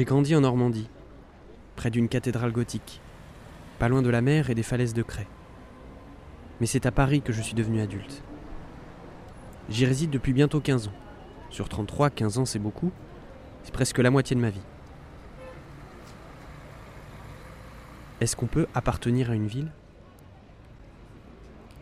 J'ai grandi en Normandie, près d'une cathédrale gothique, pas loin de la mer et des falaises de craie. Mais c'est à Paris que je suis devenu adulte. J'y réside depuis bientôt 15 ans. Sur 33, 15 ans c'est beaucoup. C'est presque la moitié de ma vie. Est-ce qu'on peut appartenir à une ville?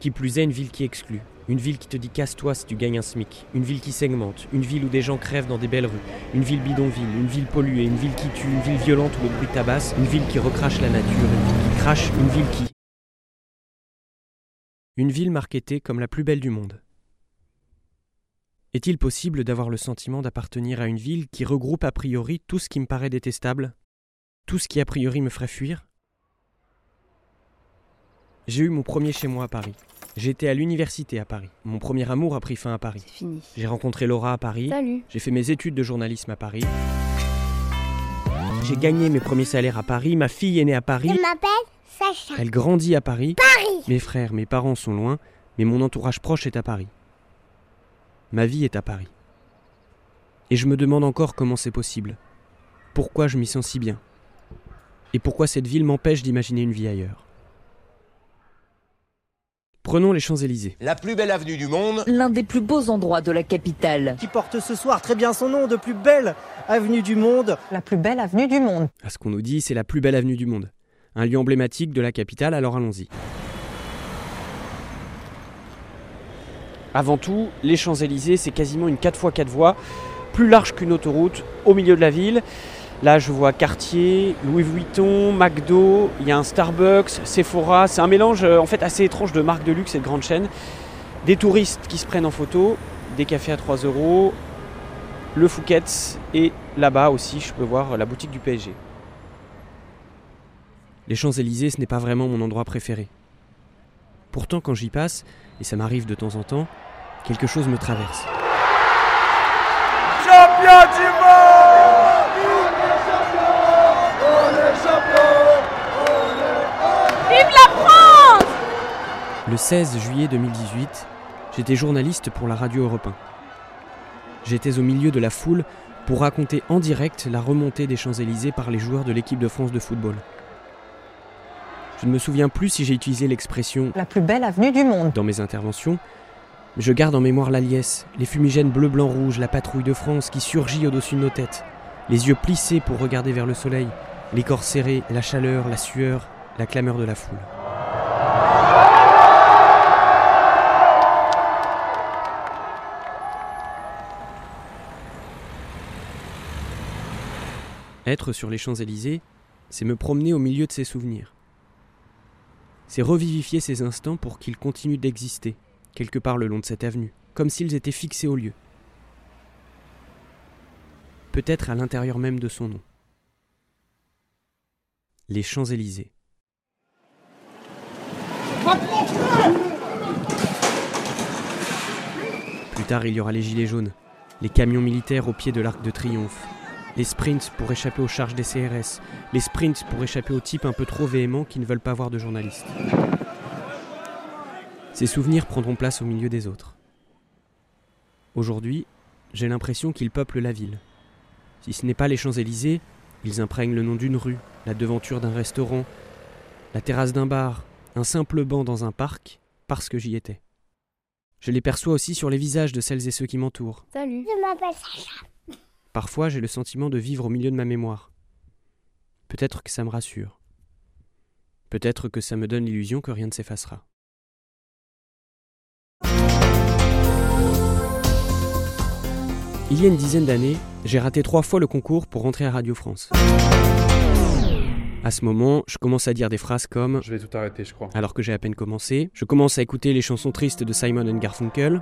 Qui plus est, une ville qui exclut. Une ville qui te dit casse-toi si tu gagnes un SMIC. Une ville qui segmente. Une ville où des gens crèvent dans des belles rues. Une ville bidonville. Une ville polluée. Une ville qui tue. Une ville violente où le bruit tabasse. Une ville qui recrache la nature. Une ville qui crache. Une ville qui. Une ville marketée comme la plus belle du monde. Est-il possible d'avoir le sentiment d'appartenir à une ville qui regroupe a priori tout ce qui me paraît détestable Tout ce qui a priori me ferait fuir j'ai eu mon premier chez moi à Paris. Été à l'université à Paris. Mon premier amour a pris fin à Paris. C'est fini. J'ai rencontré Laura à Paris. Salut. J'ai fait mes études de journalisme à Paris. J'ai gagné mes premiers salaires à Paris. Ma fille est née à Paris. Je m'appelle Sacha. Elle grandit à Paris. Paris. Mes frères, mes parents sont loin, mais mon entourage proche est à Paris. Ma vie est à Paris. Et je me demande encore comment c'est possible. Pourquoi je m'y sens si bien. Et pourquoi cette ville m'empêche d'imaginer une vie ailleurs. Prenons les Champs-Élysées. La plus belle avenue du monde. L'un des plus beaux endroits de la capitale. Qui porte ce soir très bien son nom de plus belle avenue du monde. La plus belle avenue du monde. À ce qu'on nous dit, c'est la plus belle avenue du monde. Un lieu emblématique de la capitale, alors allons-y. Avant tout, les Champs-Élysées, c'est quasiment une 4x4 voies, plus large qu'une autoroute, au milieu de la ville. Là, je vois Cartier, Louis Vuitton, McDo, il y a un Starbucks, Sephora. C'est un mélange en fait assez étrange de marques de luxe et de grandes chaînes. Des touristes qui se prennent en photo, des cafés à 3 euros, le Fouquet's et là-bas aussi, je peux voir la boutique du PSG. Les Champs-Élysées, ce n'est pas vraiment mon endroit préféré. Pourtant, quand j'y passe, et ça m'arrive de temps en temps, quelque chose me traverse. Champion du Le 16 juillet 2018, j'étais journaliste pour la radio Europe 1. J'étais au milieu de la foule pour raconter en direct la remontée des Champs-Élysées par les joueurs de l'équipe de France de football. Je ne me souviens plus si j'ai utilisé l'expression La plus belle avenue du monde. dans mes interventions, mais je garde en mémoire la liesse, les fumigènes bleu, blanc, rouge, la patrouille de France qui surgit au-dessus de nos têtes, les yeux plissés pour regarder vers le soleil, les corps serrés, la chaleur, la sueur, la clameur de la foule. Être sur les Champs-Élysées, c'est me promener au milieu de ces souvenirs. C'est revivifier ces instants pour qu'ils continuent d'exister, quelque part le long de cette avenue, comme s'ils étaient fixés au lieu. Peut-être à l'intérieur même de son nom. Les Champs-Élysées. Plus tard, il y aura les gilets jaunes, les camions militaires au pied de l'arc de triomphe, les sprints pour échapper aux charges des CRS, les sprints pour échapper aux types un peu trop véhéments qui ne veulent pas voir de journalistes. Ces souvenirs prendront place au milieu des autres. Aujourd'hui, j'ai l'impression qu'ils peuplent la ville. Si ce n'est pas les Champs-Élysées, ils imprègnent le nom d'une rue, la devanture d'un restaurant, la terrasse d'un bar, un simple banc dans un parc, parce que j'y étais. Je les perçois aussi sur les visages de celles et ceux qui m'entourent. Salut. Je m'appelle Sacha. Parfois, j'ai le sentiment de vivre au milieu de ma mémoire. Peut-être que ça me rassure. Peut-être que ça me donne l'illusion que rien ne s'effacera. Il y a une dizaine d'années, j'ai raté trois fois le concours pour rentrer à Radio France. À ce moment, je commence à dire des phrases comme Je vais tout arrêter, je crois. alors que j'ai à peine commencé, je commence à écouter les chansons tristes de Simon and Garfunkel.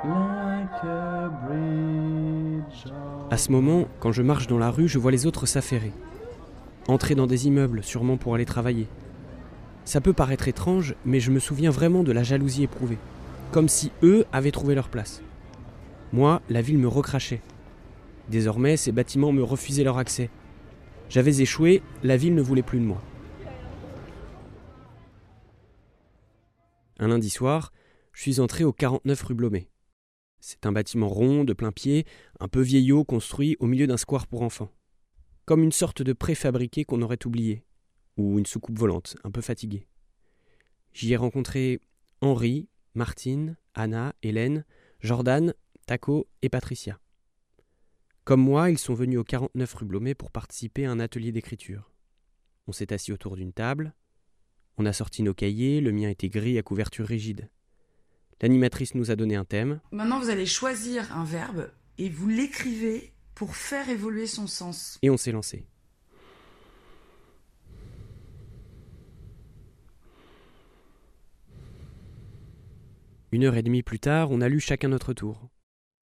À ce moment, quand je marche dans la rue, je vois les autres s'affairer. Entrer dans des immeubles, sûrement pour aller travailler. Ça peut paraître étrange, mais je me souviens vraiment de la jalousie éprouvée. Comme si eux avaient trouvé leur place. Moi, la ville me recrachait. Désormais, ces bâtiments me refusaient leur accès. J'avais échoué, la ville ne voulait plus de moi. Un lundi soir, je suis entré au 49 rue Blomet. C'est un bâtiment rond, de plein pied, un peu vieillot, construit au milieu d'un square pour enfants. comme une sorte de préfabriqué qu'on aurait oublié, ou une soucoupe volante, un peu fatiguée. J'y ai rencontré Henri, Martine, Anna, Hélène, Jordan, Taco et Patricia. Comme moi, ils sont venus au 49 rue Blomet pour participer à un atelier d'écriture. On s'est assis autour d'une table, on a sorti nos cahiers, le mien était gris à couverture rigide. L'animatrice nous a donné un thème. Maintenant, vous allez choisir un verbe et vous l'écrivez pour faire évoluer son sens. Et on s'est lancé. Une heure et demie plus tard, on a lu chacun notre tour.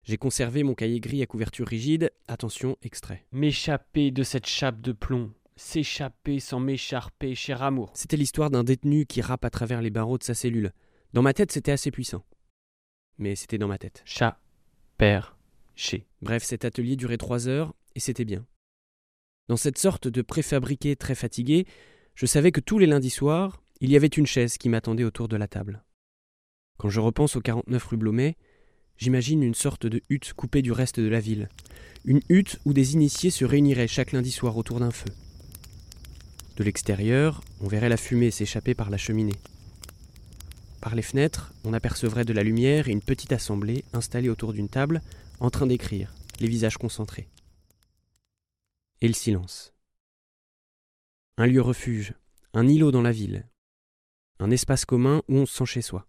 J'ai conservé mon cahier gris à couverture rigide. Attention, extrait. M'échapper de cette chape de plomb. S'échapper sans m'écharper, cher amour. C'était l'histoire d'un détenu qui rappe à travers les barreaux de sa cellule. Dans ma tête, c'était assez puissant. Mais c'était dans ma tête. Chat, père, chez. Bref, cet atelier durait trois heures, et c'était bien. Dans cette sorte de préfabriqué très fatigué, je savais que tous les lundis soirs, il y avait une chaise qui m'attendait autour de la table. Quand je repense au 49 rue Blomet, j'imagine une sorte de hutte coupée du reste de la ville. Une hutte où des initiés se réuniraient chaque lundi soir autour d'un feu. De l'extérieur, on verrait la fumée s'échapper par la cheminée. Par les fenêtres, on apercevrait de la lumière et une petite assemblée installée autour d'une table, en train d'écrire, les visages concentrés. Et le silence. Un lieu refuge, un îlot dans la ville, un espace commun où on se sent chez soi.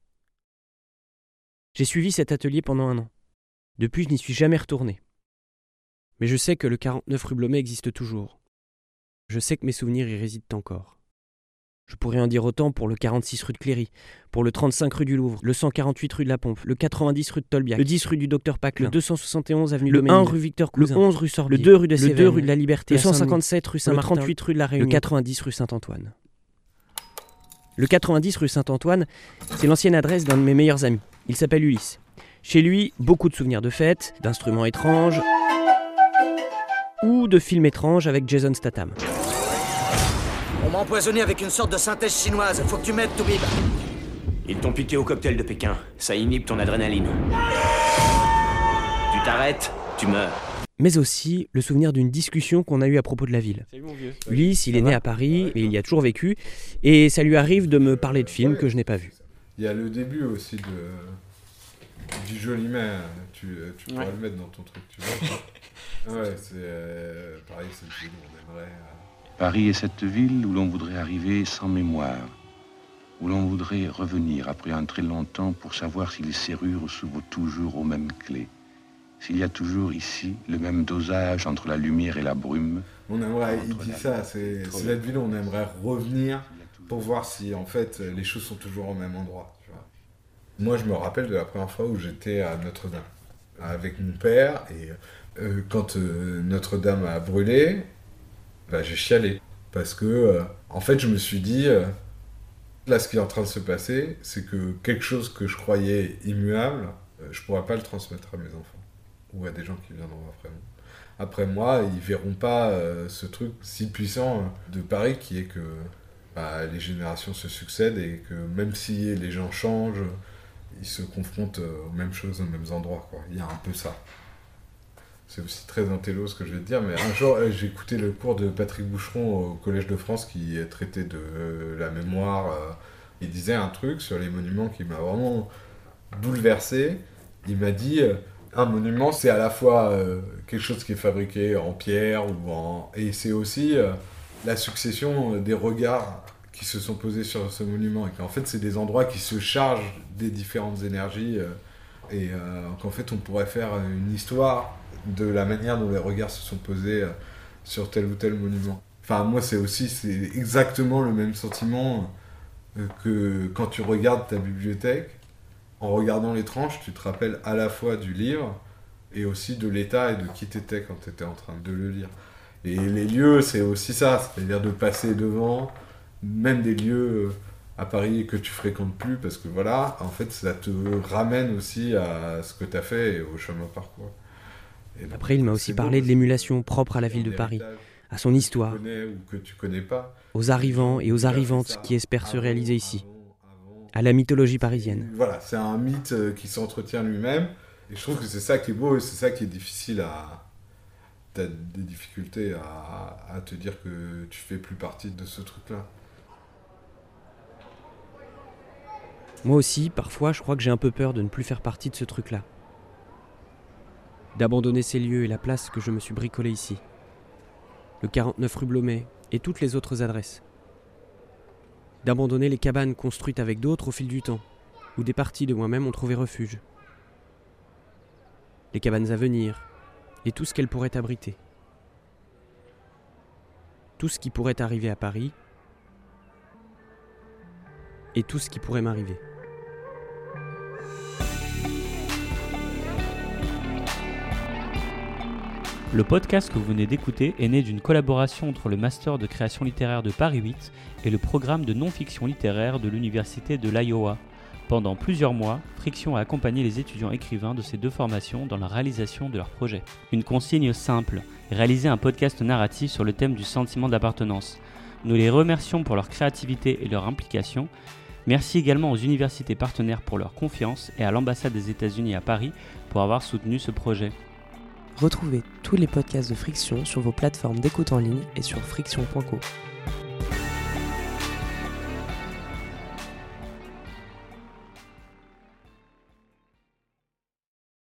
J'ai suivi cet atelier pendant un an. Depuis, je n'y suis jamais retourné. Mais je sais que le 49 rue Blomet existe toujours. Je sais que mes souvenirs y résident encore. Je pourrais en dire autant pour le 46 rue de Cléry, pour le 35 rue du Louvre, le 148 rue de la Pompe, le 90 rue de Tolbiac, le 10 rue du Docteur Paclin, le 271 avenue le 1 rue Victor Cousin, le 11 rue Sorbier, le 2 rue de le 2 rue de la Liberté, le 157 rue Saint-Martin, le 38 rue de la Réunion, le 90 rue Saint-Antoine. Le 90 rue Saint-Antoine, c'est l'ancienne adresse d'un de mes meilleurs amis. Il s'appelle Ulysse. Chez lui, beaucoup de souvenirs de fêtes, d'instruments étranges ou de films étranges avec Jason Statham. M'a empoisonné avec une sorte de synthèse chinoise? Faut que tu m'aides, Toubib. Ils t'ont piqué au cocktail de Pékin. Ça inhibe ton adrénaline. Tu t'arrêtes, tu meurs. Mais aussi le souvenir d'une discussion qu'on a eue à propos de la ville. Ulysse, il est né à Paris, mais il y a toujours vécu, et ça lui arrive de me parler de films que je n'ai pas vus. Il y a le début aussi de du joli main. Tu, tu pourrais Ouais. le mettre dans ton truc, tu vois. ouais, c'est euh, pareil, c'est le film on aimerait. euh, Paris est cette ville où l'on voudrait arriver sans mémoire, où l'on voudrait revenir après un très longtemps pour savoir si les serrures s'ouvrent toujours aux mêmes clés, s'il y a toujours ici le même dosage entre la lumière et la brume. On aimerait, il dit ça, c'est c'est la ville où on aimerait revenir pour voir si en fait les choses sont toujours au même endroit. Tu vois. Moi, je me rappelle de la première fois où j'étais à Notre-Dame avec mon père et euh, quand euh, Notre-Dame a brûlé, bah, j'ai chialé parce que euh, en fait, je me suis dit euh, là, ce qui est en train de se passer, c'est que quelque chose que je croyais immuable, euh, je pourrais pas le transmettre à mes enfants ou à des gens qui viendront après moi après moi, ils verront pas ce truc si puissant de Paris qui est que bah, les générations se succèdent et que même si les gens changent, ils se confrontent aux mêmes choses, aux mêmes endroits. Quoi. Il y a un peu ça. C'est aussi très intello ce que je vais te dire, mais un jour euh, j'ai écouté le cours de Patrick Boucheron au Collège de France qui traitait de euh, la mémoire. euh, il disait un truc sur les monuments qui m'a vraiment bouleversé. Il m'a dit un monument, c'est à la fois quelque chose qui est fabriqué en pierre ou en. Et c'est aussi la succession des regards qui se sont posés sur ce monument. Et qu'en fait, c'est des endroits qui se chargent des différentes énergies. et qu'en fait, on pourrait faire une histoire de la manière dont les regards se sont posés euh, sur tel ou tel monument. Enfin, moi, c'est aussi c'est exactement le même sentiment euh, que quand tu regardes ta bibliothèque en regardant les tranches, tu te rappelles à la fois du livre et aussi de l'état et de qui t'étais quand tu étais en train de le lire. Et les lieux, c'est aussi ça, c'est-à-dire de passer devant, même des lieux euh, à Paris que tu fréquentes plus, parce que voilà, en fait, ça te ramène aussi à ce que tu as fait et au chemin parcours. Donc, Après, il m'a aussi parlé de l'émulation propre à la ville de Paris, à son histoire, aux arrivants et aux arrivantes qui espèrent se réaliser ici, à la mythologie parisienne. Voilà, c'est un mythe euh, qui s'entretient lui-même. Et je trouve que c'est ça qui est beau et c'est ça qui est difficile à, tu as des difficultés à, à te dire que tu fais plus partie de ce truc-là. Moi aussi, parfois, je crois que j'ai un peu peur de ne plus faire partie de ce truc-là. D'abandonner ces lieux et la place que je me suis bricolé ici. Le 49 rue Blomet et toutes les autres adresses. D'abandonner les cabanes construites avec d'autres au fil du temps, où des parties de moi-même ont trouvé refuge. Les cabanes à venir et tout ce qu'elles pourraient abriter. Tout ce qui pourrait arriver à Paris et tout ce qui pourrait m'arriver. Le podcast que vous venez d'écouter est né d'une collaboration entre le Master de création littéraire de Paris 8 et le programme de non-fiction littéraire de l'Université de l'Iowa. Pendant plusieurs mois, Friction a accompagné les étudiants écrivains de ces deux formations dans la réalisation de leurs projets. Une consigne simple, réaliser un podcast narratif sur le thème du sentiment d'appartenance. Nous les remercions pour leur créativité et leur implication. Merci également aux universités partenaires pour leur confiance et à l'ambassade des États-Unis à Paris pour avoir soutenu ce projet. Retrouvez tous les podcasts de Friction sur vos plateformes d'écoute en ligne et sur friction.co.